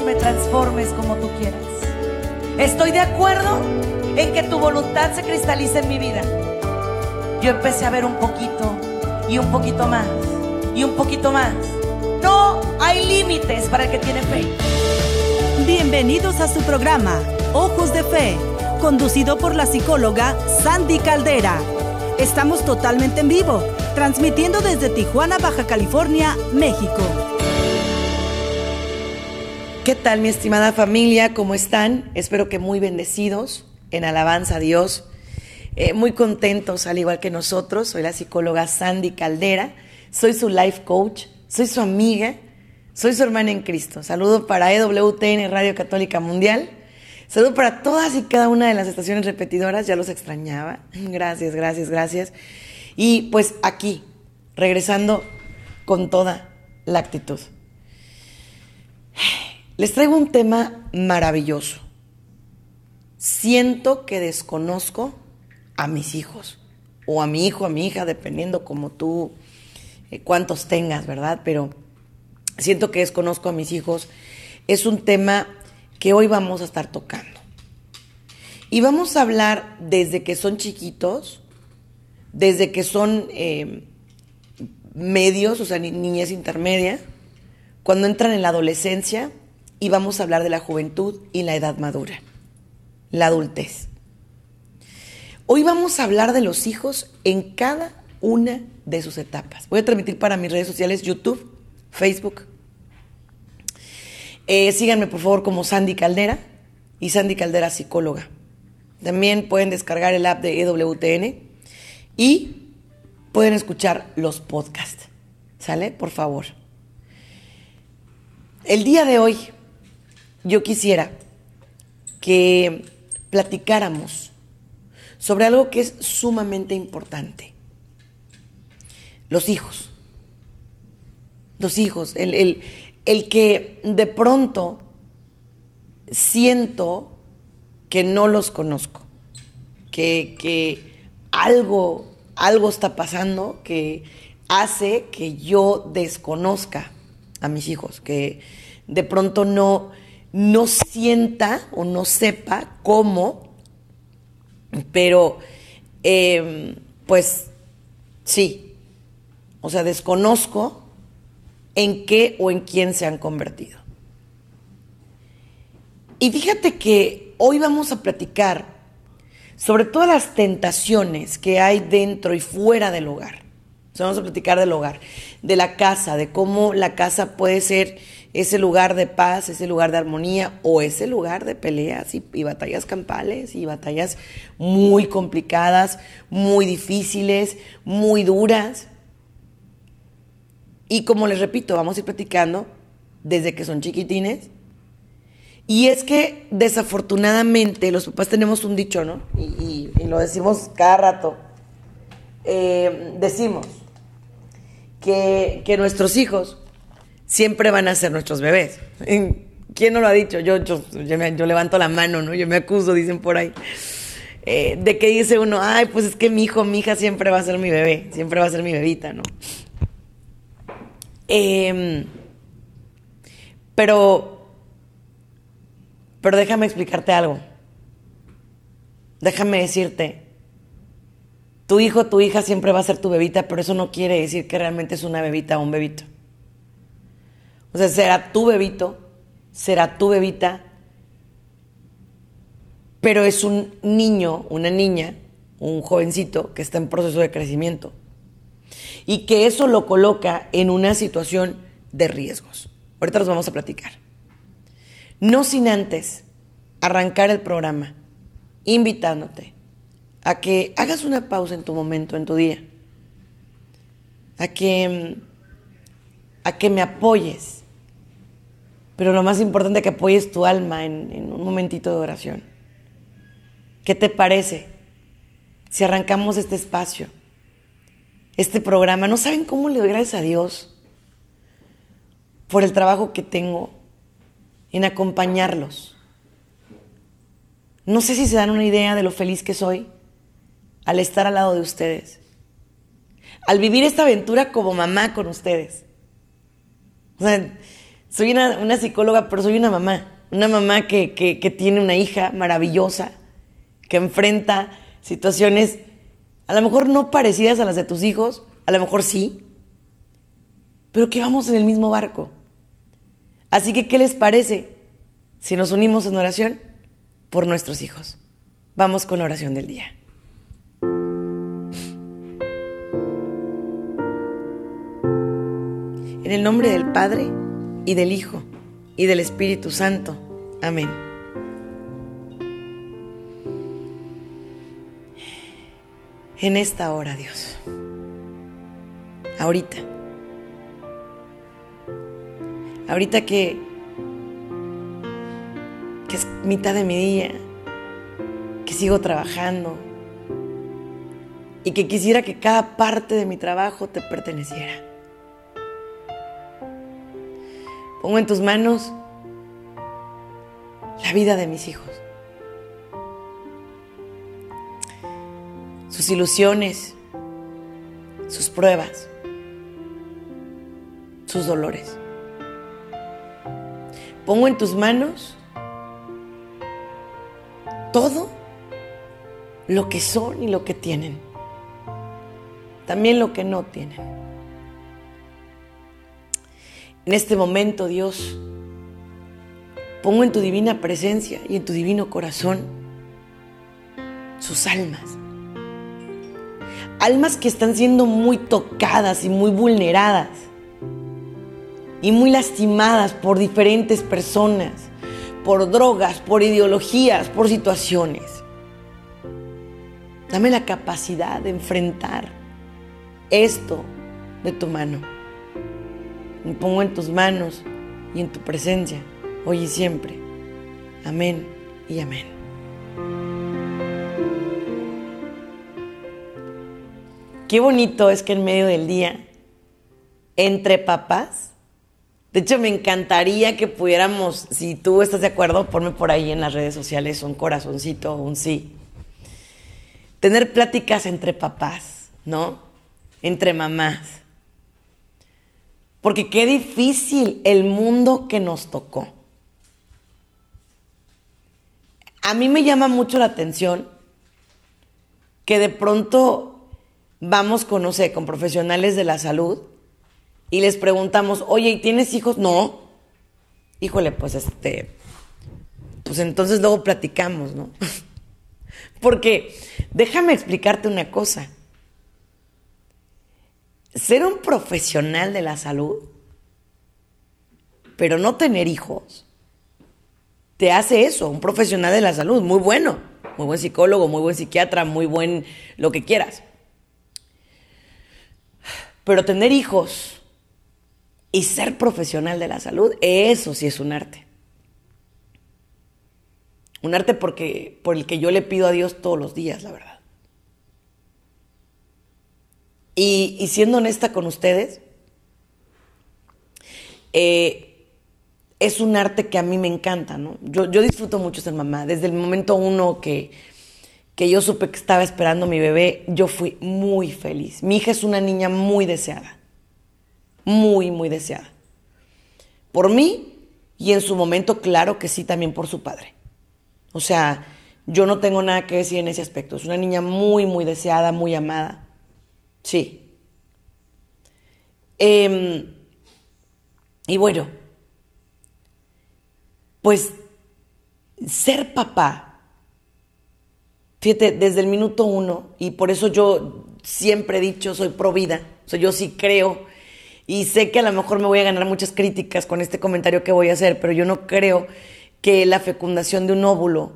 y me transformes como tú quieras. Estoy de acuerdo en que tu voluntad se cristalice en mi vida. Yo empecé a ver un poquito y un poquito más y un poquito más. No hay límites para el que tiene fe. Bienvenidos a su programa, Ojos de Fe, conducido por la psicóloga Sandy Caldera. Estamos totalmente en vivo, transmitiendo desde Tijuana, Baja California, México. ¿Qué tal mi estimada familia? ¿Cómo están? Espero que muy bendecidos, en alabanza a Dios, eh, muy contentos al igual que nosotros. Soy la psicóloga Sandy Caldera, soy su life coach, soy su amiga, soy su hermana en Cristo. Saludo para EWTN Radio Católica Mundial. Saludo para todas y cada una de las estaciones repetidoras, ya los extrañaba. Gracias, gracias, gracias. Y pues aquí, regresando con toda la actitud. Les traigo un tema maravilloso. Siento que desconozco a mis hijos, o a mi hijo, a mi hija, dependiendo como tú, eh, cuántos tengas, ¿verdad? Pero siento que desconozco a mis hijos. Es un tema que hoy vamos a estar tocando. Y vamos a hablar desde que son chiquitos, desde que son eh, medios, o sea, niñez intermedia, cuando entran en la adolescencia, y vamos a hablar de la juventud y la edad madura, la adultez. Hoy vamos a hablar de los hijos en cada una de sus etapas. Voy a transmitir para mis redes sociales, YouTube, Facebook, eh, síganme por favor como Sandy Caldera y Sandy Caldera Psicóloga. También pueden descargar el app de EWTN y pueden escuchar los podcasts. ¿Sale? Por favor. El día de hoy yo quisiera que platicáramos sobre algo que es sumamente importante. Los hijos. Los hijos. El, el, el que de pronto siento que no los conozco, que, algo, algo está pasando que hace que yo desconozca a mis hijos, que de pronto no, no sienta o no sepa cómo, pero em, pues sí, o sea, desconozco en qué o en quién se han convertido. Y fíjate que hoy vamos a platicar sobre todas las tentaciones que hay dentro y fuera del hogar. vamos a platicar del hogar, de la casa, de cómo la casa puede ser ese lugar de paz, ese lugar de armonía o ese lugar de peleas y, batallas campales y batallas muy complicadas, muy difíciles, muy duras. Y como les repito, vamos a ir platicando desde que son chiquitines. Y es que desafortunadamente los papás tenemos un dicho, ¿no? Y, lo decimos cada rato. Eh, decimos que, nuestros hijos siempre van a ser nuestros bebés. ¿Quién no lo ha dicho? Yo, yo, yo, levanto la mano, ¿no? Yo me acuso, dicen por ahí. Eh, de que dice uno, ay, pues es que mi hijo, mi hija siempre va a ser mi bebé, siempre va a ser mi bebita, ¿no? Em, pero, pero déjame explicarte algo. Déjame decirte, tu hijo, tu hija siempre va a ser tu bebita, pero eso no quiere decir que realmente es una bebita o un bebito. O sea, será tu bebito, será tu bebita, pero es un niño, una niña, un jovencito que está en proceso de crecimiento y que eso lo coloca en una situación de riesgos. Ahorita los vamos a platicar. No sin antes arrancar el programa invitándote a que hagas una pausa en tu momento, en tu día, a que, a que me apoyes, pero lo más importante, que apoyes tu alma en, en un momentito de oración. ¿Qué te parece si arrancamos este espacio? este programa. No saben cómo le doy gracias a Dios por el trabajo que tengo en acompañarlos. No sé si se dan una idea de lo feliz que soy al estar al lado de ustedes, al vivir esta aventura como mamá con ustedes. O sea, soy una, psicóloga, pero soy una mamá. Una mamá que, que tiene una hija maravillosa, que enfrenta situaciones a lo mejor no parecidas a las de tus hijos, a lo mejor sí, pero que vamos en el mismo barco. Así que, ¿qué les parece si nos unimos en oración por nuestros hijos? Vamos con la oración del día. En el nombre del Padre, y del Hijo, y del Espíritu Santo. Amén. En esta hora, Dios. Ahorita. Ahorita que, que es mitad de mi día, que sigo trabajando y que quisiera que cada parte de mi trabajo te perteneciera. Pongo en tus manos la vida de mis hijos. Sus ilusiones, sus pruebas, sus dolores. Pongo en tus manos todo lo que son y lo que tienen. También lo que no tienen. En este momento, Dios, pongo en tu divina presencia y en tu divino corazón sus almas. Almas que están siendo muy tocadas y muy vulneradas y muy lastimadas por diferentes personas, por drogas, por ideologías, por situaciones. Dame la capacidad de enfrentar esto de tu mano. Me pongo en tus manos y en tu presencia, hoy y siempre. Amén y amén. Qué bonito es que en medio del día, entre papás, de hecho me encantaría que pudiéramos, si tú estás de acuerdo, ponme por ahí en las redes sociales un corazoncito un sí. Tener pláticas entre papás, ¿no? Entre mamás porque qué difícil el mundo que nos tocó. A mí me llama mucho la atención que de pronto vamos con, no sé, con profesionales de la salud y les preguntamos, oye, ¿y tienes hijos? No. Híjole, pues este, pues entonces luego platicamos, ¿no? Porque déjame explicarte una cosa ser un profesional de la salud, pero no tener hijos, te hace eso, un profesional de la salud, muy bueno, muy buen psicólogo, muy buen psiquiatra, muy buen lo que quieras. Pero tener hijos y ser profesional de la salud, eso sí es un arte. Un arte porque, por el que yo le pido a Dios todos los días, la verdad. Y, siendo honesta con ustedes, eh, es un arte que a mí me encanta, ¿no? Yo, disfruto mucho ser mamá. Desde el momento uno que, que yo supe que estaba esperando mi bebé, yo fui muy feliz. Mi hija es una niña muy deseada. Muy, muy deseada. Por mí y en su momento, claro que sí, también por su padre. O sea, yo no tengo nada que decir en ese aspecto. Es una niña muy, muy deseada, muy amada. Sí. Em, y bueno, pues ser papá, fíjate, desde el minuto uno, y por eso yo siempre he dicho, soy pro vida, o sea, yo sí creo, y sé que a lo mejor me voy a ganar muchas críticas con este comentario que voy a hacer, pero yo no creo que la fecundación de un óvulo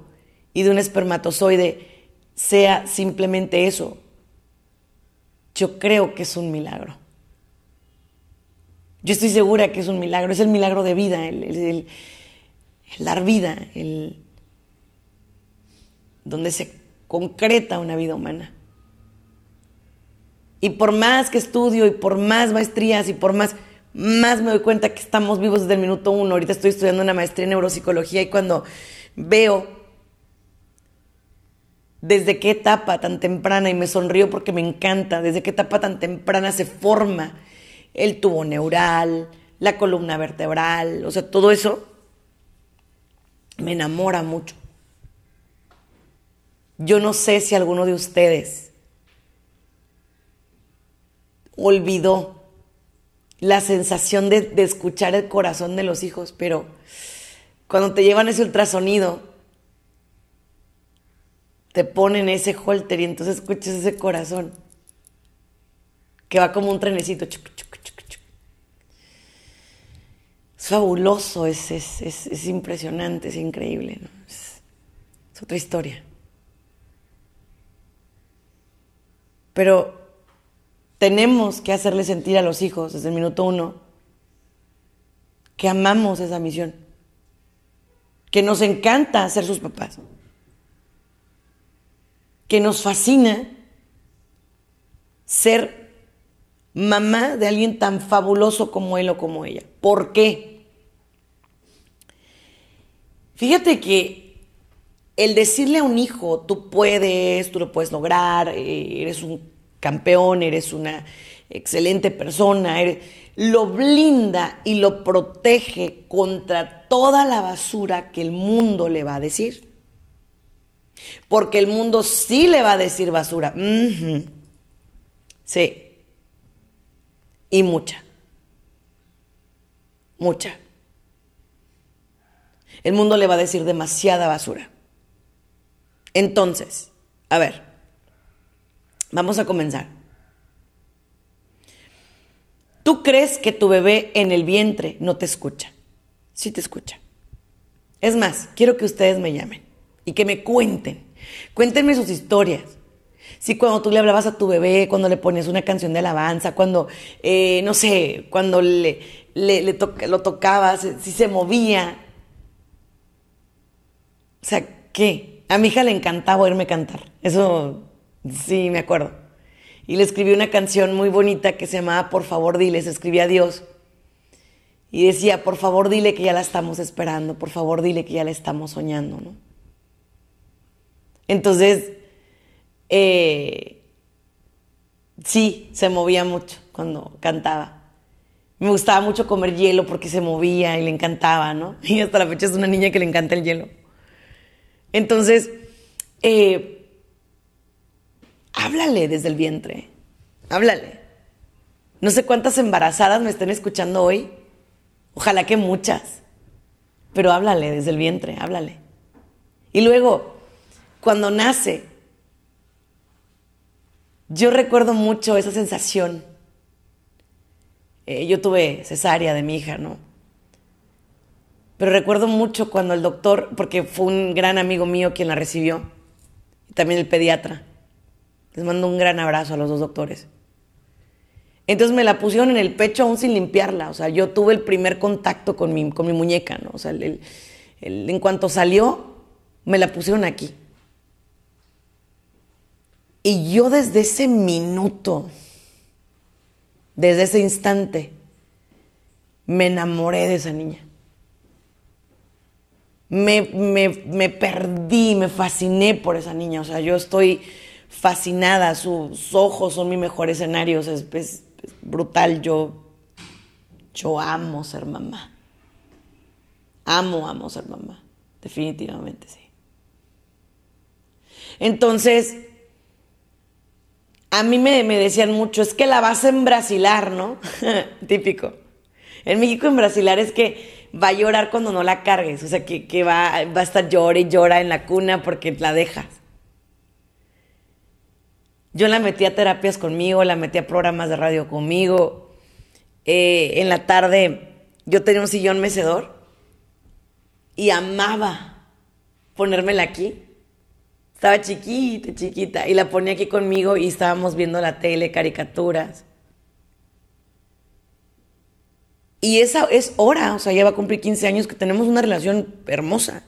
y de un espermatozoide sea simplemente eso, yo creo que es un milagro. Yo estoy segura que es un milagro, es el milagro de vida, el, dar vida, el, donde se concreta una vida humana. Y por más que estudio y por más maestrías y por más, más me doy cuenta que estamos vivos desde el minuto uno. Ahorita estoy estudiando una maestría en neuropsicología y cuando veo desde qué etapa tan temprana, y me sonrío porque me encanta, desde qué etapa tan temprana se forma el tubo neural, la columna vertebral, o sea, todo eso me enamora mucho. Yo no sé si alguno de ustedes olvidó la sensación de, de, escuchar el corazón de los hijos, pero cuando te llevan ese ultrasonido, te ponen ese holter y entonces escuchas ese corazón que va como un trenecito. es fabuloso, es, es, es, impresionante, es increíble. ¿no? es otra historia. Pero tenemos que hacerle sentir a los hijos desde el minuto uno que amamos esa misión, que nos encanta ser sus papás, que nos fascina ser mamá de alguien tan fabuloso como él o como ella. ¿Por qué? Fíjate que el decirle a un hijo, tú puedes, tú lo puedes lograr, eh, eres un campeón, eres una excelente persona, lo blinda y lo protege contra toda la basura que el mundo le va a decir. Porque el mundo sí le va a decir basura. Sí. Y mucha. Mucha. El mundo le va a decir demasiada basura. Entonces, a ver, vamos a comenzar. Tú crees que tu bebé en el vientre no te escucha. Sí te escucha. Es más, quiero que ustedes me llamen y que me cuenten. Cuéntenme sus historias. Si cuando tú le hablabas a tu bebé, cuando le ponías una canción de alabanza, cuando, eh, no sé, cuando le, lo tocabas, si se movía. O sea, ¿qué? A mi hija le encantaba oírme cantar. Eso sí me acuerdo. Y le escribí una canción muy bonita que se llamaba Por favor dile, se escribía a Dios. Y decía, por favor dile que ya la estamos esperando, por favor dile que ya la estamos soñando, ¿no? Entonces, eh, sí, se movía mucho cuando cantaba. Me gustaba mucho comer hielo porque se movía y le encantaba, ¿no? Y hasta la fecha es una niña que le encanta el hielo. Entonces, eh, háblale desde el vientre, háblale. No sé cuántas embarazadas me estén escuchando hoy, ojalá que muchas, pero háblale desde el vientre, háblale. Y luego, cuando nace, yo recuerdo mucho esa sensación. Eh, yo tuve cesárea de mi hija, ¿no? Pero recuerdo mucho cuando el doctor, porque fue un gran amigo mío quien la recibió, y también el pediatra. Les mando un gran abrazo a los dos doctores. Entonces me la pusieron en el pecho aún sin limpiarla. O sea, yo tuve el primer contacto con mi, con mi muñeca, ¿no? O sea, en cuanto salió, me la pusieron aquí. Y yo desde ese minuto, desde ese instante, me enamoré de esa niña me, me, perdí, me fasciné por esa niña. O sea, yo estoy fascinada, sus ojos son mi mejor escenario, es, brutal. Yo, yo amo ser mamá. Amo, amo ser mamá. Definitivamente sí. Entonces, a mí me, me, decían mucho, es que la vas a embrasilar, ¿no? Típico. En México embrasilar es que va a llorar cuando no la cargues, o sea, que, va, va a estar llora y llora en la cuna porque la dejas. Yo la metí a terapias conmigo, la metí a programas de radio conmigo. Eh, en la tarde yo tenía un sillón mecedor y amaba ponérmela aquí. Estaba chiquita, chiquita, y la ponía aquí conmigo y estábamos viendo la tele, caricaturas. Y esa es hora, o sea, ya va a cumplir 15 años que tenemos una relación hermosa.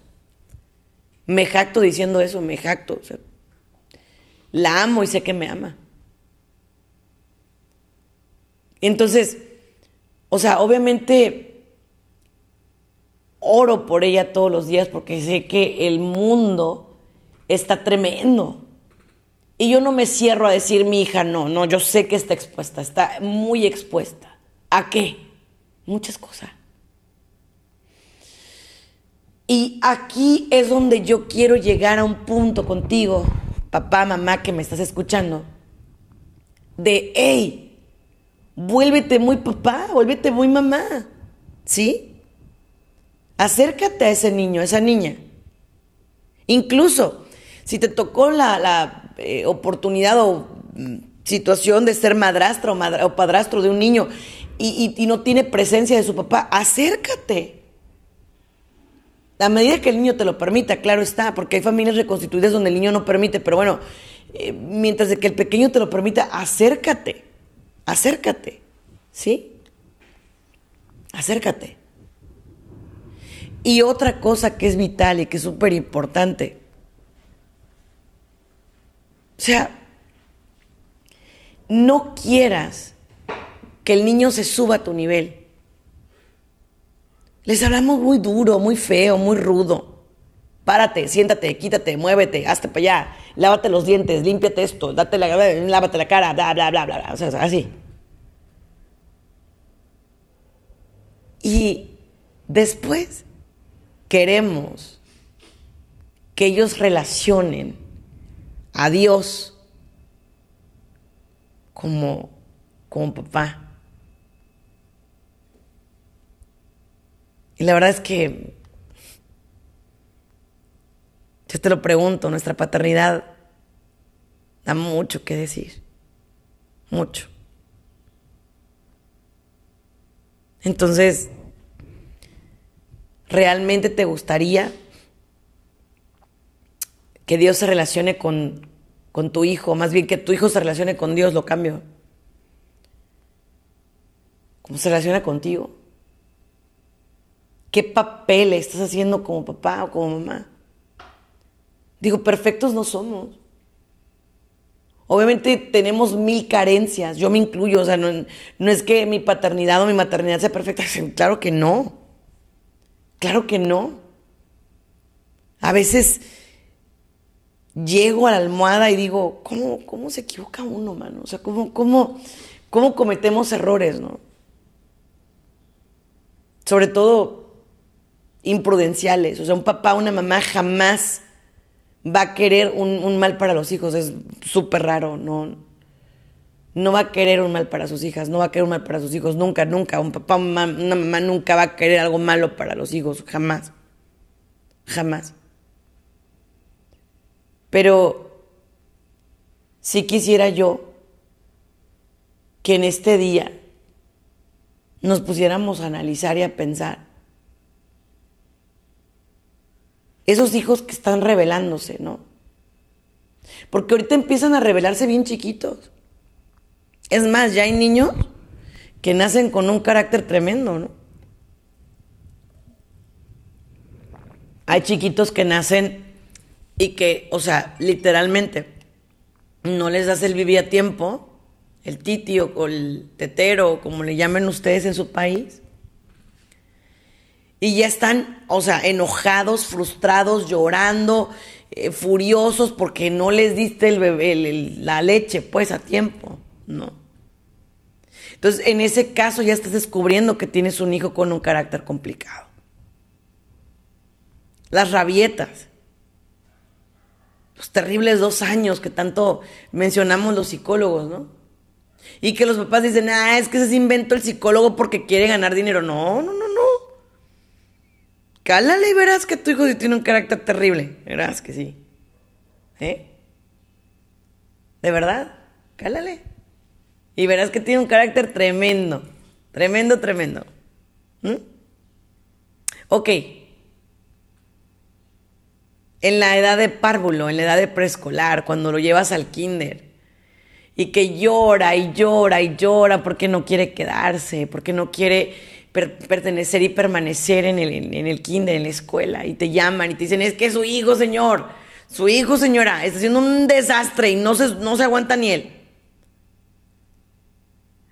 Me jacto diciendo eso, me jacto. La amo y sé que me ama. Entonces, o sea, obviamente oro por ella todos los días porque sé que el mundo está tremendo. Y yo no me cierro a decir, mi hija, no, no, yo sé que está expuesta, está muy expuesta. ¿A qué? Muchas cosas. Y aquí es donde yo quiero llegar a un punto contigo, papá, mamá, que me estás escuchando, de, hey, vuélvete muy papá, vuélvete muy mamá, ¿sí? Acércate a ese niño, a esa niña. Incluso, si te tocó la, eh, oportunidad o mm, situación de ser madrastra o, padrastro de un niño y no tiene presencia de su papá, acércate a medida que el niño te lo permita, claro está, porque hay familias reconstituidas donde el niño no permite, pero bueno, eh, mientras que el pequeño te lo permita, acércate, acércate, ¿sí? Acércate. Y otra cosa que es vital y que es súper importante, o sea, no quieras que el niño se suba a tu nivel. Les hablamos muy duro, muy feo, muy rudo. Párate, siéntate, quítate, muévete, hazte para allá, lávate los dientes, límpiate esto, date lávate la cara, bla, bla, bla, bla, o sea, así. Y después queremos que ellos relacionen a Dios como, como papá. Y la verdad es que, yo te lo pregunto, nuestra paternidad da mucho que decir, mucho. Entonces, ¿realmente te gustaría que Dios se relacione con, con tu hijo? Más bien que tu hijo se relacione con Dios, lo cambio. ¿Cómo se relaciona contigo? ¿Qué papel estás haciendo como papá o como mamá? Digo, perfectos no somos. Obviamente tenemos mil carencias, yo me incluyo, o sea, no, no, es que mi paternidad o mi maternidad sea perfecta, claro que no, claro que no. A veces llego a la almohada y digo, ¿cómo, cómo se equivoca uno, mano? O sea, ¿cómo, cómo, cómo cometemos errores, no? Sobre todo imprudenciales. O sea, un papá, una mamá jamás va a querer un, mal para los hijos. Es súper raro, no, no va a querer un mal para sus hijas, no va a querer un mal para sus hijos, nunca, nunca. Un papá, una mamá nunca va a querer algo malo para los hijos, jamás. Jamás. Pero sí quisiera yo que en este día nos pusiéramos a analizar y a pensar esos hijos que están revelándose, ¿no? Porque ahorita empiezan a revelarse bien chiquitos. Es más, ya hay niños que nacen con un carácter tremendo, ¿no? Hay chiquitos que nacen y que, o sea, literalmente, no les das el vivir a tiempo, el titio o el tetero, como le llamen ustedes en su país, y ya están, o sea, enojados, frustrados, llorando, eh, furiosos porque no les diste el bebé, la leche, pues a tiempo, ¿no? Entonces, en ese caso ya estás descubriendo que tienes un hijo con un carácter complicado. Las rabietas. Los terribles dos años que tanto mencionamos los psicólogos, ¿no? Y que los papás dicen, ah, es que se inventó el psicólogo porque quiere ganar dinero. No, no, no, Cálale y verás que tu hijo tiene un carácter terrible. Verás que sí. ¿Eh? ¿De verdad? Cálale. Y verás que tiene un carácter tremendo. Tremendo, tremendo. ¿Mm? Ok. En la edad de párvulo, en la edad de preescolar, cuando lo llevas al kinder, y que llora y llora y llora porque no quiere quedarse, porque no quiere pertenecer y permanecer en el, en, el kinder, en la escuela, y te llaman y te dicen, es que su hijo, señor, su hijo, señora, está haciendo un desastre y no se, no se aguanta ni él.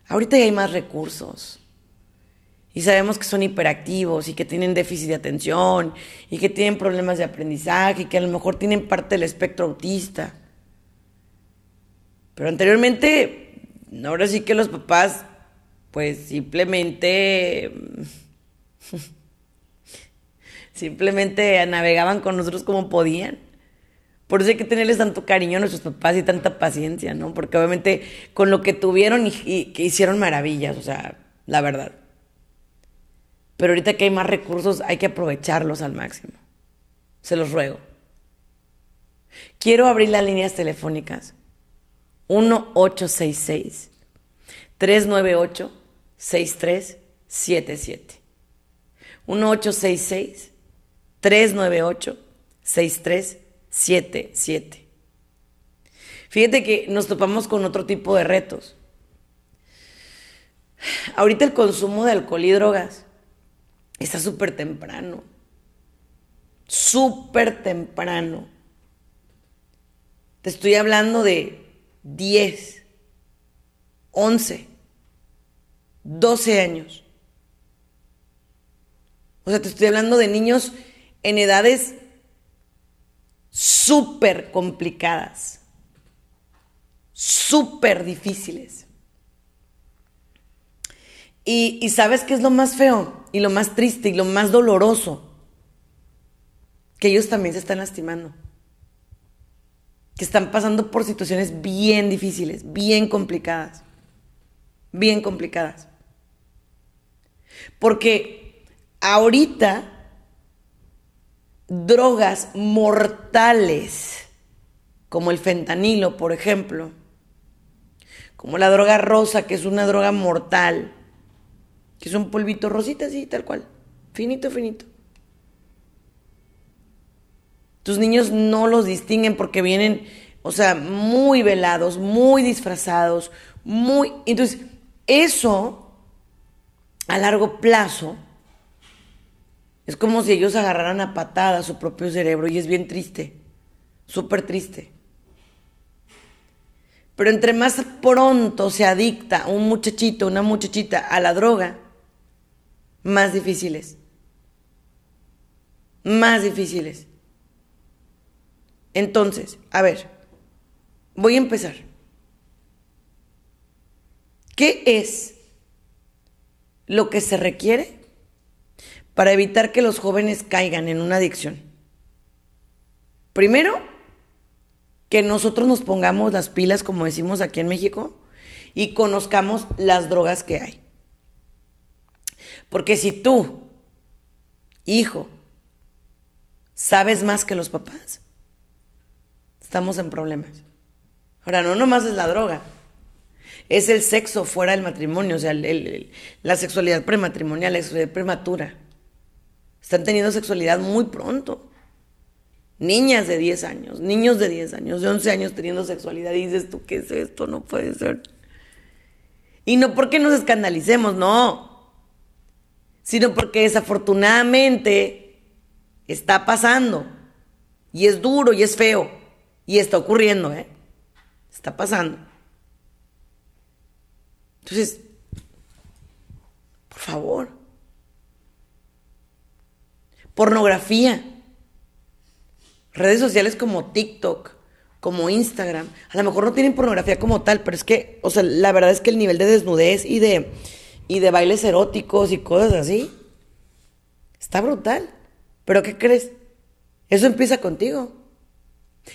Ahorita hay más recursos. Y sabemos que son hiperactivos y que tienen déficit de atención y que tienen problemas de aprendizaje y que a lo mejor tienen parte del espectro autista. Pero anteriormente, ahora sí que los papás, pues simplemente, simplemente navegaban con nosotros como podían. Por eso hay que tenerles tanto cariño a nuestros papás y tanta paciencia, ¿no? Porque obviamente con lo que tuvieron y, que hicieron maravillas, o sea, la verdad. Pero ahorita que hay más recursos hay que aprovecharlos al máximo. Se los ruego. Quiero abrir las líneas telefónicas. 1866 398 6377. 1866 398 6377. Fíjate que nos topamos con otro tipo de retos. Ahorita el consumo de alcohol y drogas Está súper temprano. Súper temprano. Te estoy hablando de 10, 11, 12 años. O sea, te estoy hablando de niños en edades súper complicadas, súper difíciles. Y, sabes qué es lo más feo y lo más triste y lo más doloroso. Que ellos también se están lastimando. Que están pasando por situaciones bien difíciles, bien complicadas. Bien complicadas. Porque ahorita drogas mortales, como el fentanilo, por ejemplo, como la droga rosa, que es una droga mortal, que es un polvito rosita así, tal cual. Finito, finito. Tus niños no los distinguen porque vienen, o sea, muy velados, muy disfrazados, muy... Entonces, eso, a largo plazo, es como si ellos agarraran a patada su propio cerebro y es bien triste, súper triste. Pero entre más pronto se adicta un muchachito, una muchachita a la droga, más difíciles. Más difíciles. Entonces, a ver, voy a empezar. ¿Qué es lo que se requiere para evitar que los jóvenes caigan en una adicción? Primero, que nosotros nos pongamos las pilas, como decimos aquí en México, y conozcamos las drogas que hay. Porque si tú, hijo, sabes más que los papás, estamos en problemas. Ahora, no nomás es la droga, es el sexo fuera del matrimonio, o sea, la sexualidad prematrimonial, la sexualidad prematura. Están teniendo sexualidad muy pronto. Niñas de 10 años, niños de 10 años, de 11 años teniendo sexualidad. Y dices tú, ¿qué es esto? No puede ser. Y no porque nos escandalicemos, no sino porque desafortunadamente está pasando. Y es duro y es feo. Y está ocurriendo, ¿eh? Está pasando. Entonces, por favor. Pornografía. Redes sociales como TikTok, como Instagram. A lo mejor no tienen pornografía como tal, pero es que, o sea, la verdad es que el nivel de desnudez y de y de bailes eróticos y cosas así. Está brutal. Pero ¿qué crees? Eso empieza contigo.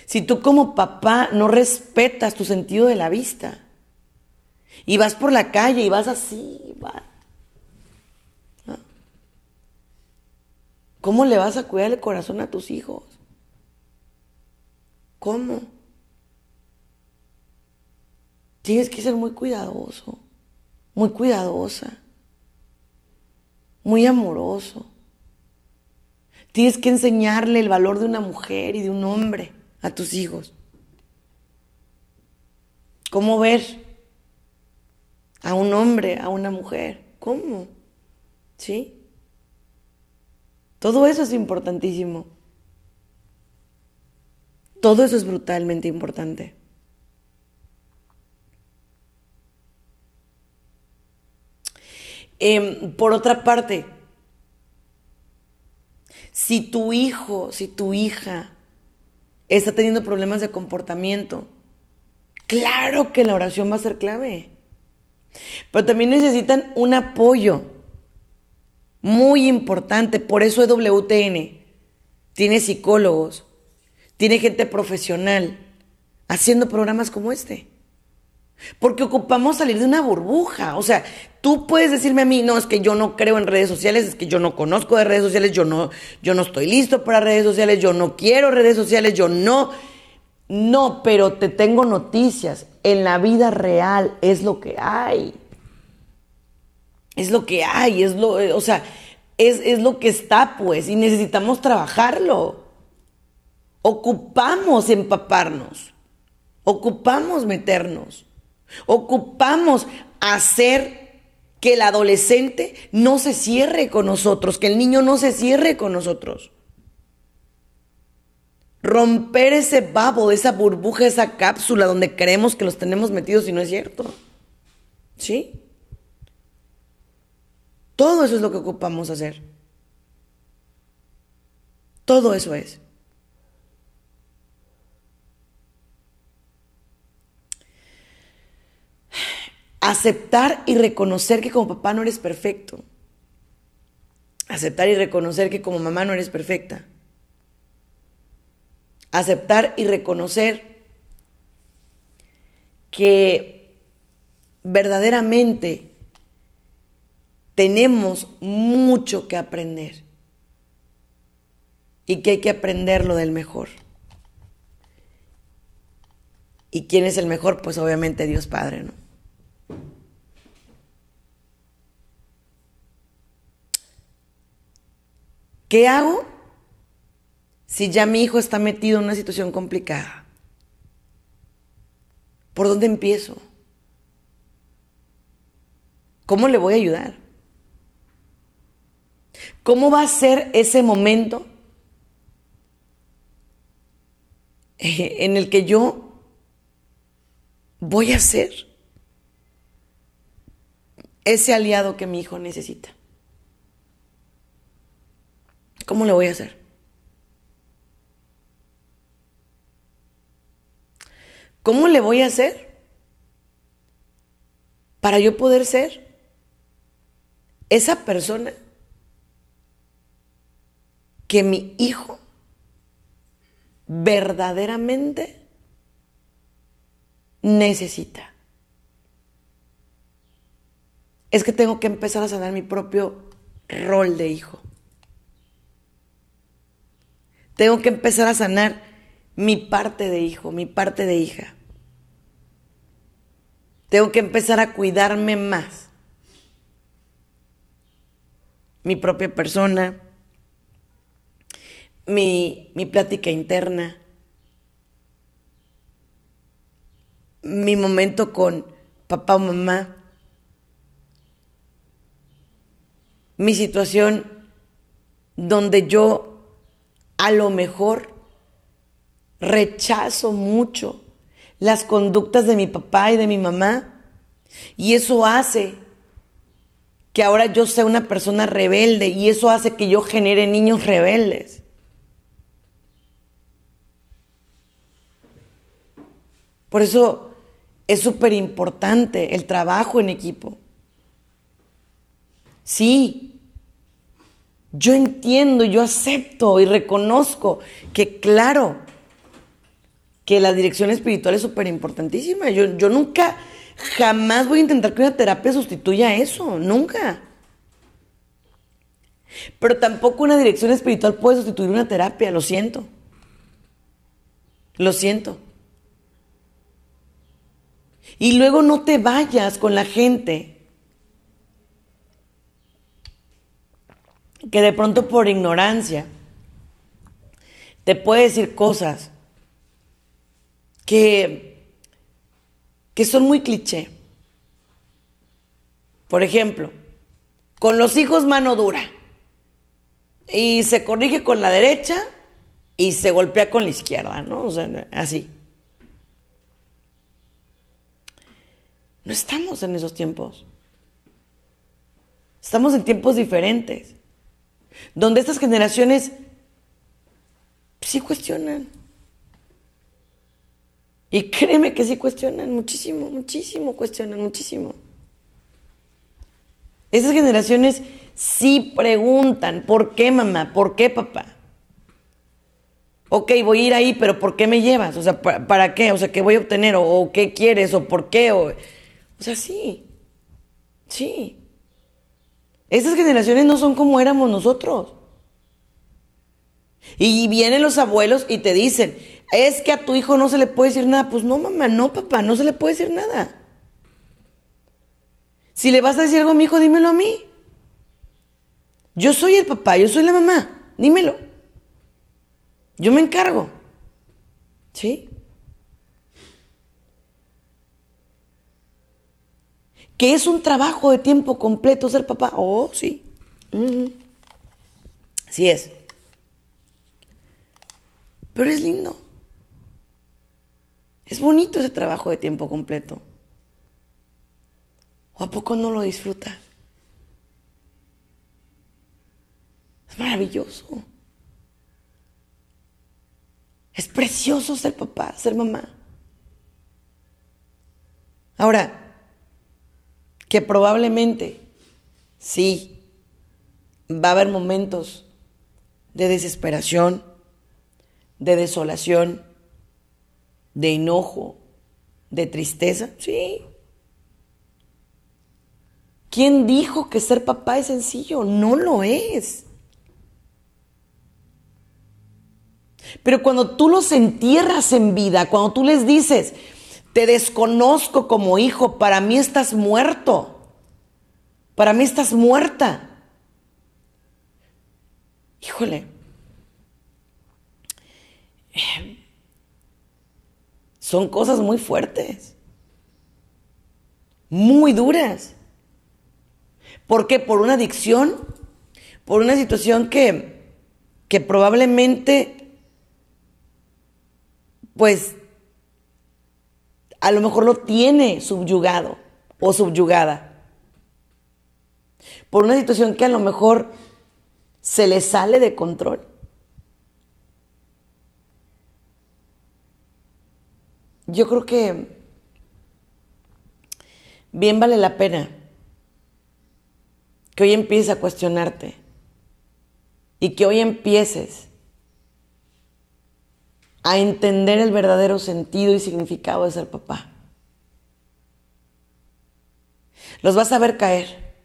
Si tú como papá no respetas tu sentido de la vista y vas por la calle y vas así, va. ¿Cómo le vas a cuidar el corazón a tus hijos? ¿Cómo? Tienes que ser muy cuidadoso muy cuidadosa, muy amoroso. Tienes que enseñarle el valor de una mujer y de un hombre a tus hijos. ¿Cómo ver a un hombre, a una mujer? ¿Cómo? ¿Sí? Todo eso es importantísimo. Todo eso es brutalmente importante. Em, por otra parte, si tu hijo, si tu hija está teniendo problemas de comportamiento, claro que la oración va a ser clave. Pero también necesitan un apoyo muy importante. Por eso EWTN tiene psicólogos, tiene gente profesional haciendo programas como este. Porque ocupamos salir de una burbuja. O sea, tú puedes decirme a mí, no, es que yo no creo en redes sociales, es que yo no conozco de redes sociales, yo no, yo no estoy listo para redes sociales, yo no quiero redes sociales, yo no. No, pero te tengo noticias. En la vida real es lo que hay. Es lo que hay, es lo, o sea, es, es lo que está, pues, y necesitamos trabajarlo. Ocupamos empaparnos. Ocupamos meternos. Ocupamos hacer que el adolescente no se cierre con nosotros, que el niño no se cierre con nosotros. Romper ese babo, esa burbuja, esa cápsula donde creemos que los tenemos metidos y no es cierto. ¿Sí? Todo eso es lo que ocupamos hacer. Todo eso es. Aceptar y reconocer que como papá no eres perfecto. Aceptar y reconocer que como mamá no eres perfecta. Aceptar y reconocer que verdaderamente tenemos mucho que aprender y que hay que aprenderlo del mejor. ¿Y quién es el mejor? Pues obviamente Dios Padre, ¿no? ¿Qué hago si ya mi hijo está metido en una situación complicada? ¿Por dónde empiezo? ¿Cómo le voy a ayudar? ¿Cómo va a ser ese momento en el que yo voy a ser ese aliado que mi hijo necesita? ¿Cómo lo voy a hacer? ¿Cómo le voy a hacer para yo poder ser esa persona que mi hijo verdaderamente necesita? Es que tengo que empezar a sanar mi propio rol de hijo. Tengo que empezar a sanar mi parte de hijo, mi parte de hija. Tengo que empezar a cuidarme más. Mi propia persona, mi, mi plática interna, mi momento con papá o mamá, mi situación donde yo a lo mejor rechazo mucho las conductas de mi papá y de mi mamá y eso hace que ahora yo sea una persona rebelde y eso hace que yo genere niños rebeldes. Por eso es súper importante el trabajo en equipo. Sí, yo entiendo, yo acepto y reconozco que claro, que la dirección espiritual es súper importantísima. Yo, yo nunca, jamás voy a intentar que una terapia sustituya eso, nunca. Pero tampoco una dirección espiritual puede sustituir una terapia, lo siento. Lo siento. Y luego no te vayas con la gente que de pronto por ignorancia te puede decir cosas que, que son muy cliché. Por ejemplo, con los hijos mano dura y se corrige con la derecha y se golpea con la izquierda, ¿no? O sea, así. No estamos en esos tiempos. Estamos en tiempos diferentes, donde estas generaciones sí cuestionan. Y créeme que sí cuestionan muchísimo, muchísimo, cuestionan muchísimo. Esas generaciones sí preguntan, ¿por qué mamá? ¿Por qué papá? Ok, voy a ir ahí, pero ¿por qué me llevas? O sea, ¿para, qué? O sea, ¿qué voy a obtener? ¿O, qué quieres? ¿O por qué? O, o sea, sí, sí. Esas generaciones no son como éramos nosotros. Y vienen los abuelos y te dicen, es que a tu hijo no se le puede decir nada. Pues no, mamá, no, papá, no se le puede decir nada. Si le vas a decir algo a mi hijo, dímelo a mí. Yo soy el papá, yo soy la mamá, dímelo. Yo me encargo. ¿Sí? ¿Que es un trabajo de tiempo completo ser papá? Oh, sí. Sí es. Pero es lindo. Es bonito ese trabajo de tiempo completo. ¿O a poco no lo disfruta? Es maravilloso. Es precioso ser papá, ser mamá. Ahora, que probablemente sí va a haber momentos de desesperación, de desolación, de enojo, de tristeza, sí. ¿Quién dijo que ser papá es sencillo? No lo es. Pero cuando tú los entierras en vida, cuando tú les dices, te desconozco como hijo, para mí estás muerto, para mí estás muerta. Híjole, son cosas muy fuertes, muy duras. ¿Por qué? Por una adicción, por una situación que, que probablemente, pues, a lo mejor lo tiene subyugado o subyugada. Por una situación que a lo mejor se le sale de control. yo creo que bien vale la pena que hoy empieces a cuestionarte y que hoy empieces a entender el verdadero sentido y significado de ser papá. Los vas a ver caer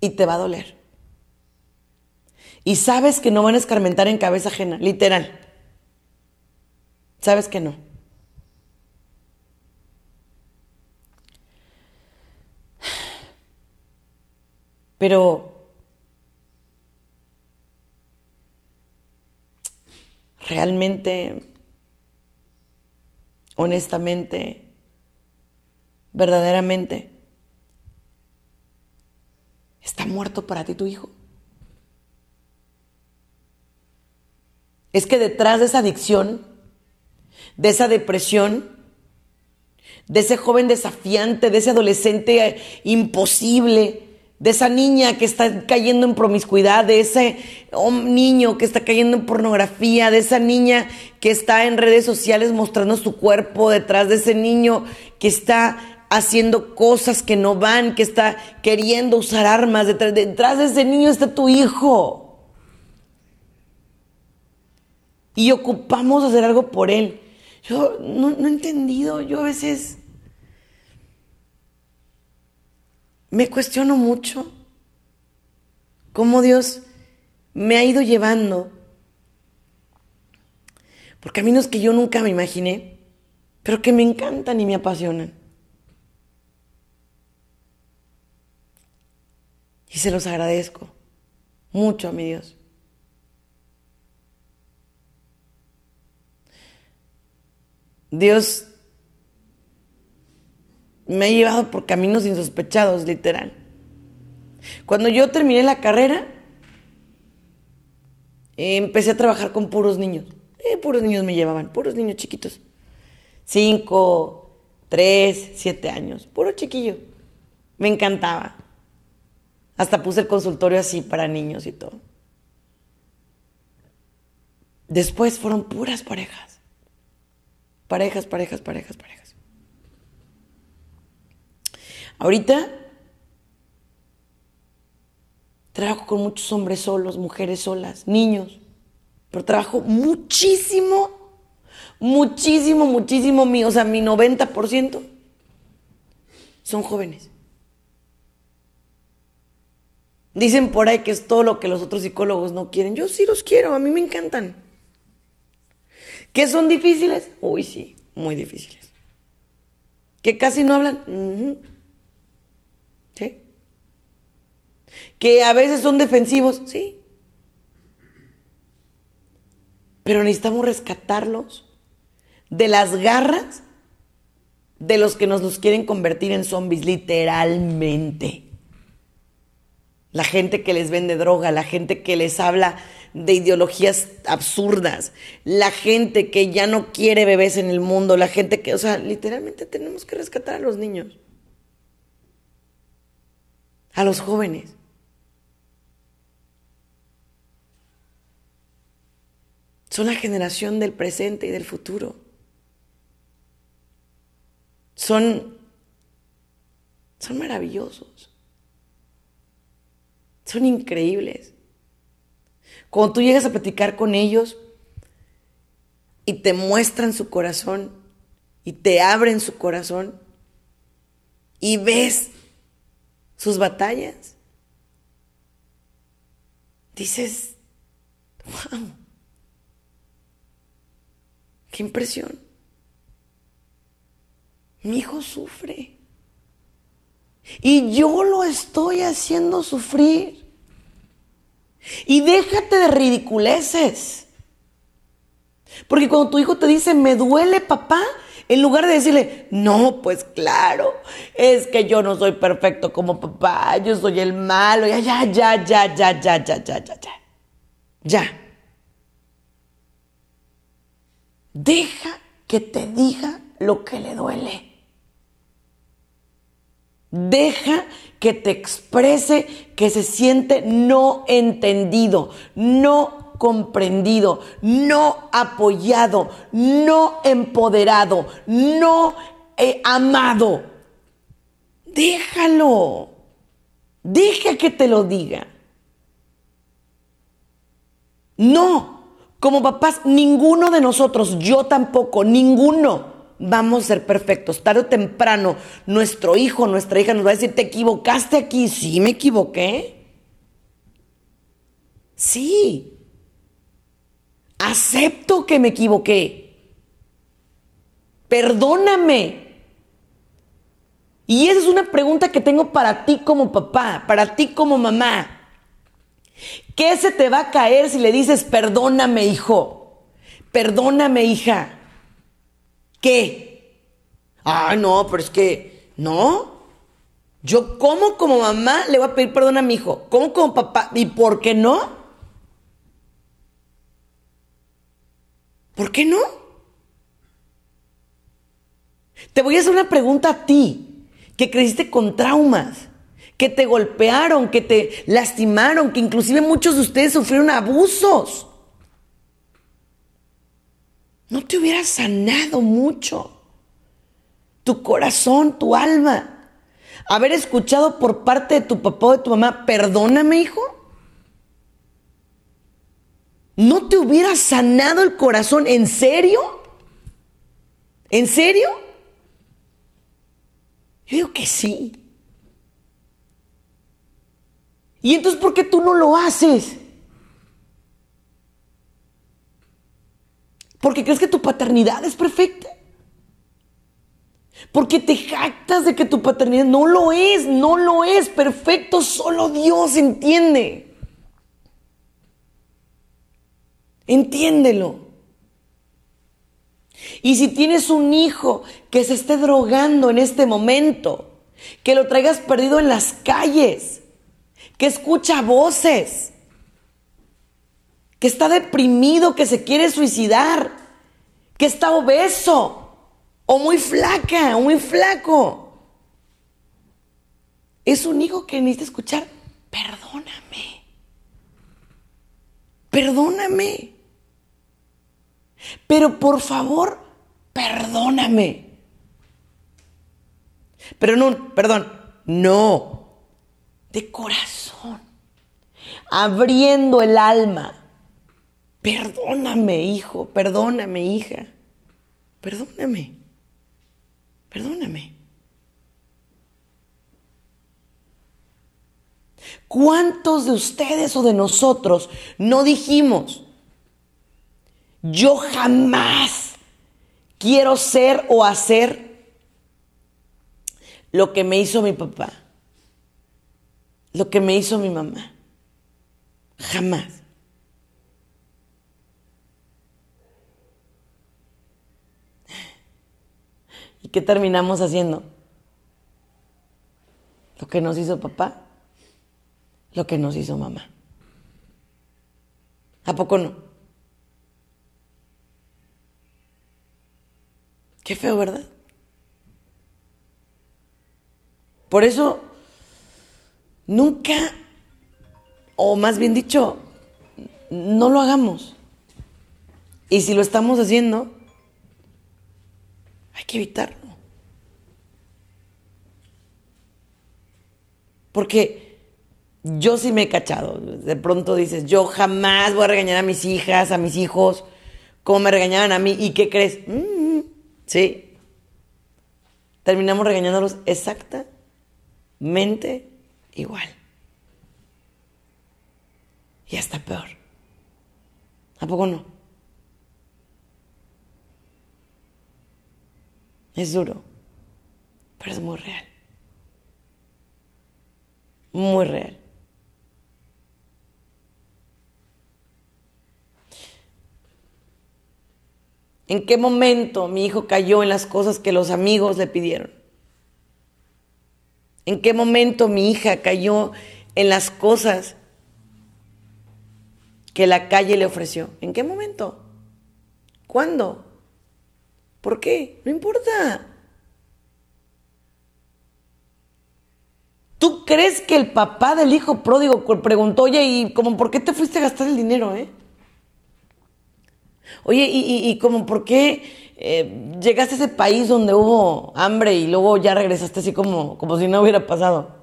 y te va a doler. Y sabes que no van a escarmentar en cabeza ajena, literal. Sabes que no. Pero realmente, honestamente, verdaderamente, ¿está muerto para ti tu hijo? Es que detrás de esa adicción de esa depresión, de ese joven desafiante, de ese adolescente imposible, de esa niña que está cayendo en promiscuidad, de ese niño que está cayendo en pornografía, de esa niña que está en redes sociales mostrando su cuerpo, detrás de ese niño que está haciendo cosas que no van, que está queriendo usar armas, detrás, de ese niño está tu hijo. Y ocupamos hacer algo por él. Yo no, he entendido, yo a veces me cuestiono mucho cómo Dios me ha ido llevando por caminos que yo nunca me imaginé, pero que me encantan y me apasionan. Y se los agradezco mucho a mi Dios. Dios me ha llevado por caminos insospechados, literal. Cuando yo terminé la carrera, empecé a trabajar con puros niños. Eh, puros niños me llevaban, puros niños chiquitos. Cinco, tres, siete años, puro chiquillo. Me encantaba. Hasta puse el consultorio así para niños y todo. Después fueron puras parejas. Parejas, parejas, parejas, parejas. Ahorita trabajo con muchos hombres solos, mujeres solas, niños, pero trabajo muchísimo, muchísimo, muchísimo, o sea, mi 90% son jóvenes. Dicen por ahí que es todo lo que los otros psicólogos no quieren. Yo sí los quiero, a mí me encantan. ¿Que son difíciles? Uy, sí, muy difíciles. ¿Que casi no hablan? ¿Que a veces son defensivos? Sí. Pero necesitamos rescatarlos de las garras de los que nos los quieren convertir en zombies, literalmente la gente que les vende droga, la gente que les habla de ideologías absurdas, la gente que ya no quiere bebés en el mundo, la gente que, o sea, literalmente tenemos que rescatar a los niños, a los jóvenes. Son la generación del presente y del futuro. Son, son maravillosos. Son increíbles. Cuando tú llegas a platicar con ellos y te muestran su corazón y te abren su corazón y ves sus batallas, dices, wow, qué impresión. Mi hijo sufre. Y yo lo estoy haciendo sufrir. Y déjate de ridiculeces. Porque cuando tu hijo te dice, me duele papá, en lugar de decirle, no, pues claro, es que yo no soy perfecto como papá, yo soy el malo, ya, ya, ya, ya, ya, ya, ya, ya, ya, ya. Ya. Deja que te diga lo que le duele. Deja que te exprese que se siente no entendido, no comprendido, no apoyado, no empoderado, no eh, amado. Déjalo. Deja que te lo diga. No, como papás, ninguno de nosotros, yo tampoco, ninguno vamos a ser perfectos. Tarde o temprano, nuestro hijo, nuestra hija nos va a decir, ¿te equivocaste aquí? Sí, me equivoqué. Sí. Acepto que me equivoqué. Perdóname. Y esa es una pregunta que tengo para ti como papá, para ti como mamá. ¿Qué se te va a caer si le dices, perdóname, hijo? Perdóname, hija. ¿Qué? Ah, no, pero es que, no. Yo, ¿cómo como mamá le voy a pedir perdón a mi hijo? ¿Cómo como papá? ¿Y por qué no? ¿Por qué no? Te voy a hacer una pregunta a ti, que creciste con traumas, que te golpearon, que te lastimaron, que inclusive muchos de ustedes sufrieron abusos no te hubiera sanado mucho tu corazón, tu alma. Haber escuchado por parte de tu papá o de tu mamá, perdóname hijo. ¿No te hubiera sanado el corazón? ¿En serio? ¿En serio? Yo digo que sí. ¿Y entonces por qué tú no lo haces? Porque crees que tu paternidad es perfecta. Porque te jactas de que tu paternidad no lo es, no lo es perfecto, solo Dios entiende. Entiéndelo. Y si tienes un hijo que se esté drogando en este momento, que lo traigas perdido en las calles, que escucha voces, que está deprimido, que se quiere suicidar, que está obeso o muy flaca o muy flaco. es un hijo que necesita escuchar, perdóname. Perdóname. Pero por favor, perdóname. Pero no, perdón, no. De corazón. Abriendo el alma. Perdóname, hijo, perdóname, hija. Perdóname. Perdóname. ¿Cuántos de ustedes o de nosotros no dijimos, yo jamás quiero ser o hacer lo que me hizo mi papá, lo que me hizo mi mamá? Jamás. ¿Y qué terminamos haciendo? Lo que nos hizo papá lo que nos hizo mamá. ¿A poco no? Qué feo, ¿verdad? Por eso, nunca, o más bien dicho, no lo hagamos. Y si lo estamos haciendo, hay que evitarlo. Porque yo sí me he cachado. De pronto dices, yo jamás voy a regañar a mis hijas, a mis hijos, como me regañaban a mí. ¿Y qué crees? Mm, sí. Terminamos regañándolos exactamente igual. Y hasta peor. ¿A poco no? Es duro, pero es muy real. Muy real. ¿En qué momento mi hijo cayó en las cosas que los amigos le pidieron? ¿En qué momento mi hija cayó en las cosas que la calle le ofreció? ¿En qué momento? ¿Cuándo? ¿Por qué? No importa. ¿Tú crees que el papá del hijo pródigo preguntó, oye, ¿y cómo por qué te fuiste a gastar el dinero, eh? Oye, ¿y, y, como por qué eh, llegaste a ese país donde hubo hambre y luego ya regresaste así como, como si no hubiera pasado?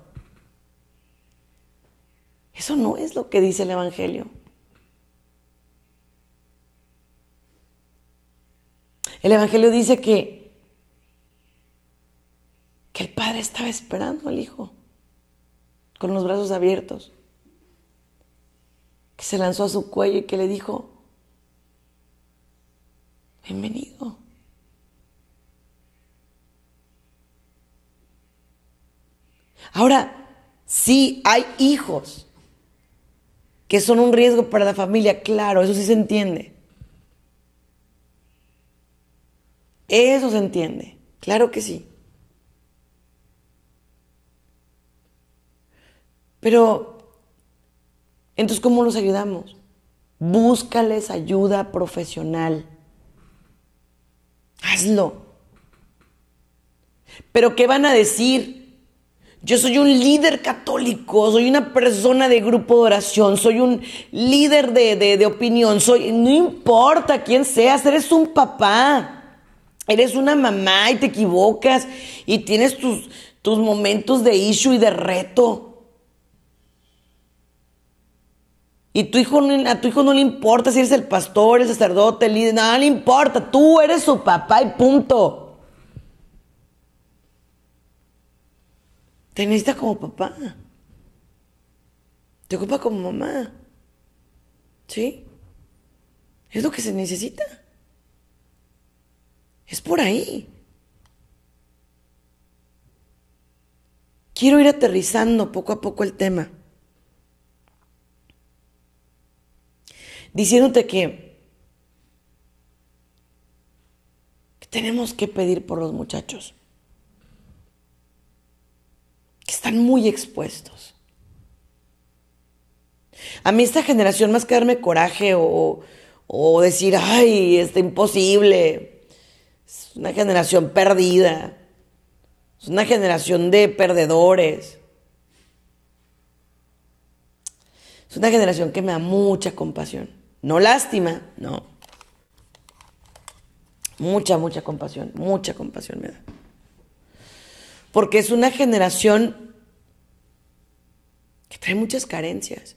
Eso no es lo que dice el Evangelio. El Evangelio dice que, que el Padre estaba esperando al Hijo con los brazos abiertos, que se lanzó a su cuello y que le dijo, bienvenido. Ahora, sí hay hijos que son un riesgo para la familia, claro, eso sí se entiende. Eso se entiende, claro que sí. Pero, entonces, ¿cómo los ayudamos? Búscales ayuda profesional. Hazlo. Pero ¿qué van a decir? Yo soy un líder católico, soy una persona de grupo de oración, soy un líder de, opinión, soy, no importa quién seas, eres un papá, eres una mamá y te equivocas y tienes tus, tus momentos de issue y de reto. Y tu hijo, a tu hijo no le importa si eres el pastor, el sacerdote, el líder, nada le importa. Tú eres su papá y punto. Te necesita como papá. Te ocupa como mamá. ¿Sí? Es lo que se necesita. Es por ahí. Quiero ir aterrizando poco a poco el tema. diciéndote que, tenemos que pedir por los muchachos, que están muy expuestos. A mí esta generación, más que darme coraje o, o decir, ay, está imposible, es una generación perdida, es una generación de perdedores. Es una generación que me da mucha compasión. No lástima, no. Mucha, mucha compasión, mucha compasión me da. Porque es una generación que trae muchas carencias.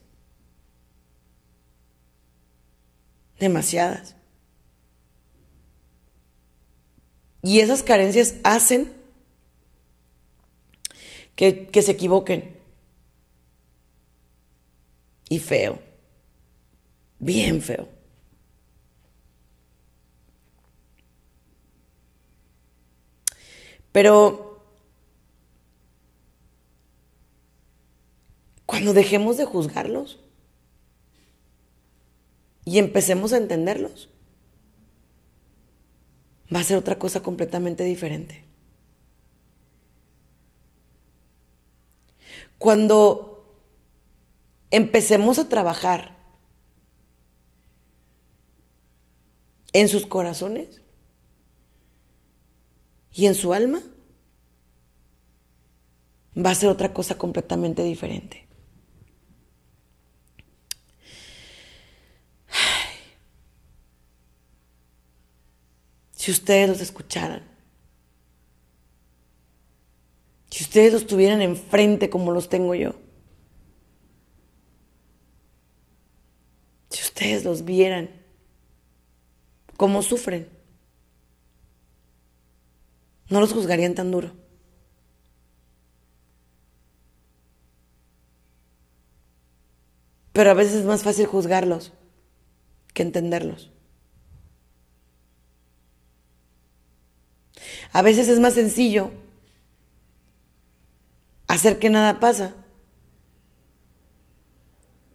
Demasiadas. Y esas carencias hacen que, que se equivoquen. Y feo. Bien feo. Pero cuando dejemos de juzgarlos y empecemos a entenderlos, va a ser otra cosa completamente diferente. Cuando empecemos a trabajar en sus corazones y en su alma, va a ser otra cosa completamente diferente. Si ustedes los escucharan, si ustedes los tuvieran enfrente como los tengo yo, si ustedes los vieran, cómo sufren, no los juzgarían tan duro. Pero a veces es más fácil juzgarlos que entenderlos. A veces es más sencillo hacer que nada pasa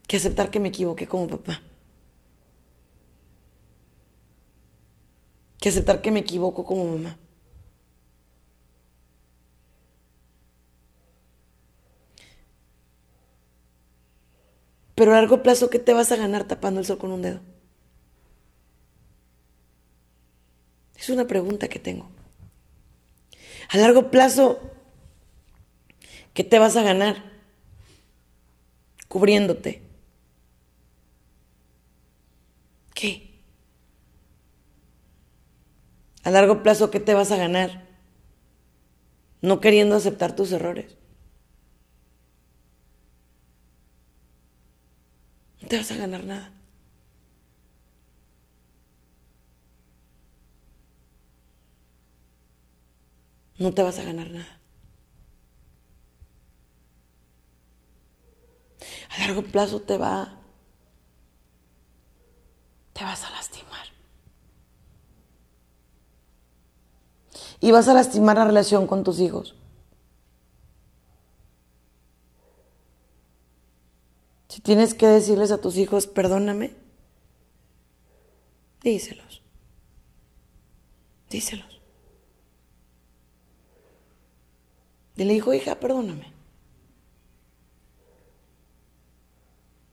que aceptar que me equivoqué como papá. Que aceptar que me equivoco como mamá. Pero a largo plazo, ¿qué te vas a ganar tapando el sol con un dedo? Es una pregunta que tengo. A largo plazo, ¿qué te vas a ganar? Cubriéndote. ¿Qué? A largo plazo, ¿qué te vas a ganar? No queriendo aceptar tus errores. No te vas a ganar nada. No te vas a ganar nada. A largo plazo te va te vas a lastimar. Y vas a lastimar la relación con tus hijos. Si tienes que decirles a tus hijos, perdóname, díselos. Díselos. Dile, hijo, hija, perdóname.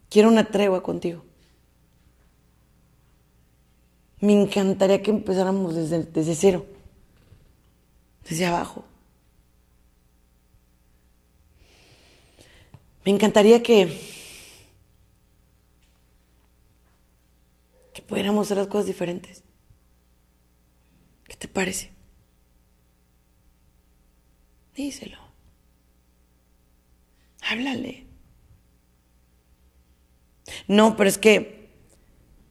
Quiero una tregua contigo. Me encantaría que empezáramos desde, desde cero, desde abajo. Me encantaría que que pudiéramos hacer las cosas diferentes. ¿Qué te parece? Díselo. Háblale. No, pero es que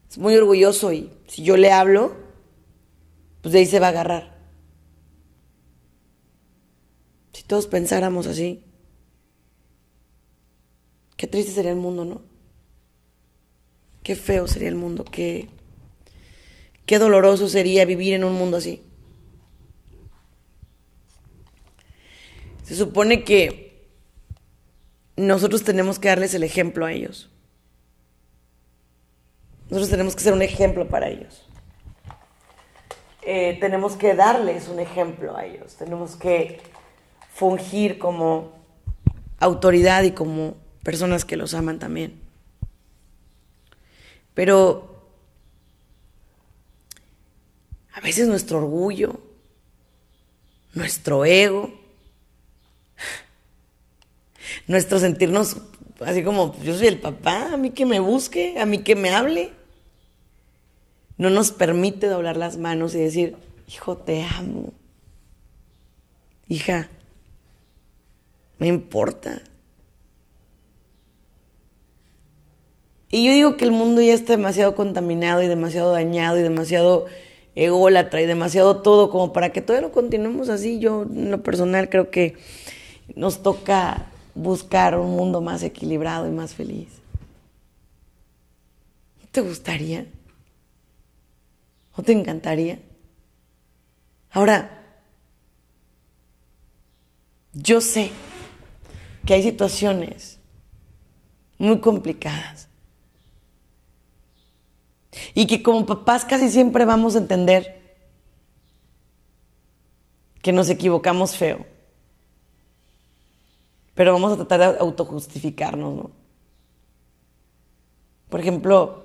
es muy orgulloso y si yo le hablo, pues de ahí se va a agarrar. Si todos pensáramos así, qué triste sería el mundo, ¿no? Qué feo sería el mundo, qué, qué doloroso sería vivir en un mundo así. Se supone que nosotros tenemos que darles el ejemplo a ellos. Nosotros tenemos que ser un ejemplo para ellos. Eh, tenemos que darles un ejemplo a ellos. Tenemos que fungir como autoridad y como personas que los aman también. Pero a veces nuestro orgullo, nuestro ego, nuestro sentirnos así como, yo soy el papá, a mí que me busque, a mí que me hable. No nos permite doblar las manos y decir, hijo, te amo. Hija, me importa. Y yo digo que el mundo ya está demasiado contaminado y demasiado dañado y demasiado ególatra y demasiado todo como para que todo lo continuemos así. Yo en lo personal creo que nos toca buscar un mundo más equilibrado y más feliz. ¿Te gustaría? ¿O te encantaría? Ahora, yo sé que hay situaciones muy complicadas y que como papás casi siempre vamos a entender que nos equivocamos feo. Pero vamos a tratar de autojustificarnos, ¿no? Por ejemplo,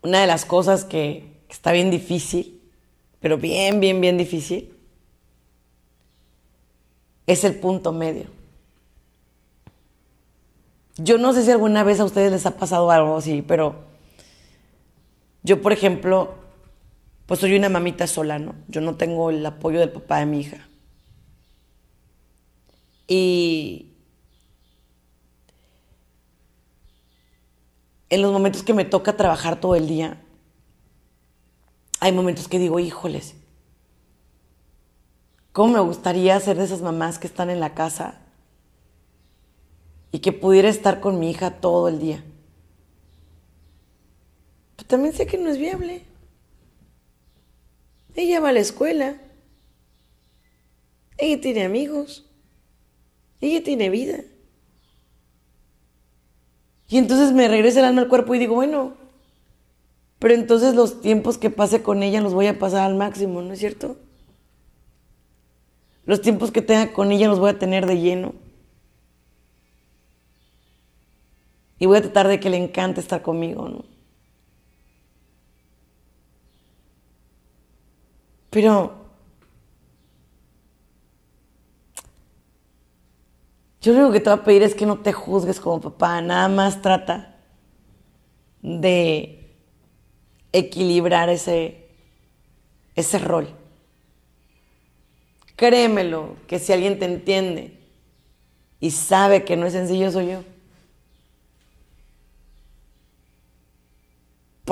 una de las cosas que, está bien difícil, pero bien, bien, bien difícil, es el punto medio. Yo no sé si alguna vez a ustedes les ha pasado algo así, pero yo, por ejemplo, pues soy una mamita sola, ¿no? Yo no tengo el apoyo del papá de mi hija. Y en los momentos que me toca trabajar todo el día, hay momentos que digo, híjoles, ¿cómo me gustaría ser de esas mamás que están en la casa y que pudiera estar con mi hija todo el día. Pero también sé que no es viable. Ella va a la escuela. Ella tiene amigos. Ella tiene vida. Y entonces me regresa el alma al cuerpo y digo, bueno, pero entonces los tiempos que pase con ella los voy a pasar al máximo, ¿no es cierto? Los tiempos que tenga con ella los voy a tener de lleno. Y voy a tratar de que le encante estar conmigo, ¿no? Pero yo lo único que te voy a pedir es que no te juzgues como papá, nada más trata de equilibrar ese, ese rol. Créemelo, que si alguien te entiende y sabe que no es sencillo, soy yo.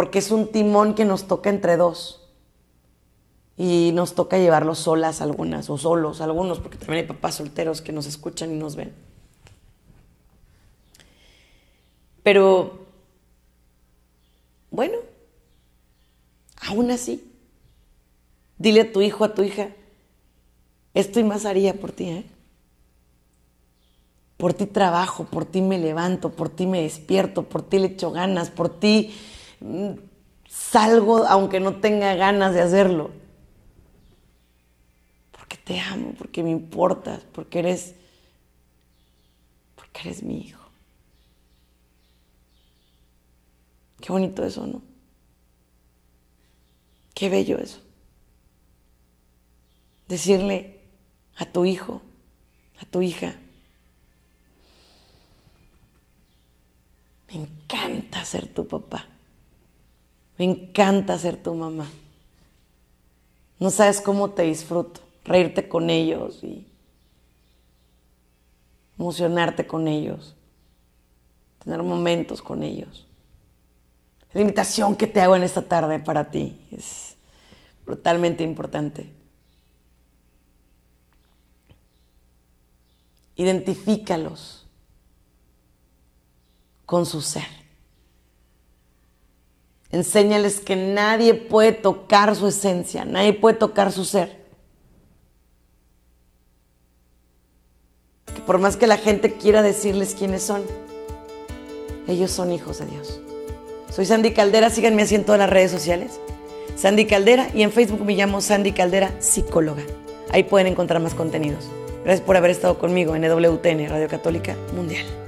porque es un timón que nos toca entre dos. Y nos toca llevarlo solas algunas, o solos algunos, porque también hay papás solteros que nos escuchan y nos ven. Pero, bueno, aún así, dile a tu hijo, a tu hija, esto y más haría por ti, ¿eh? Por ti trabajo, por ti me levanto, por ti me despierto, por ti le echo ganas, por ti salgo aunque no tenga ganas de hacerlo. Te amo, porque me importas, porque eres, porque eres mi hijo. Qué bonito eso, ¿no? Qué bello eso. Decirle a tu hijo, a tu hija, me encanta ser tu papá. Me encanta ser tu mamá. No sabes cómo te disfruto, reírte con ellos y emocionarte con ellos, tener momentos con ellos. La invitación que te hago en esta tarde para ti es brutalmente importante. Identifícalos con su ser. Enséñales que nadie puede tocar su esencia, nadie puede tocar su ser. Que por más que la gente quiera decirles quiénes son, ellos son hijos de Dios. Soy Sandy Caldera, síganme así en todas las redes sociales. Sandy Caldera y en Facebook me llamo Sandy Caldera Psicóloga. Ahí pueden encontrar más contenidos. Gracias por haber estado conmigo en EWTN, Radio Católica Mundial.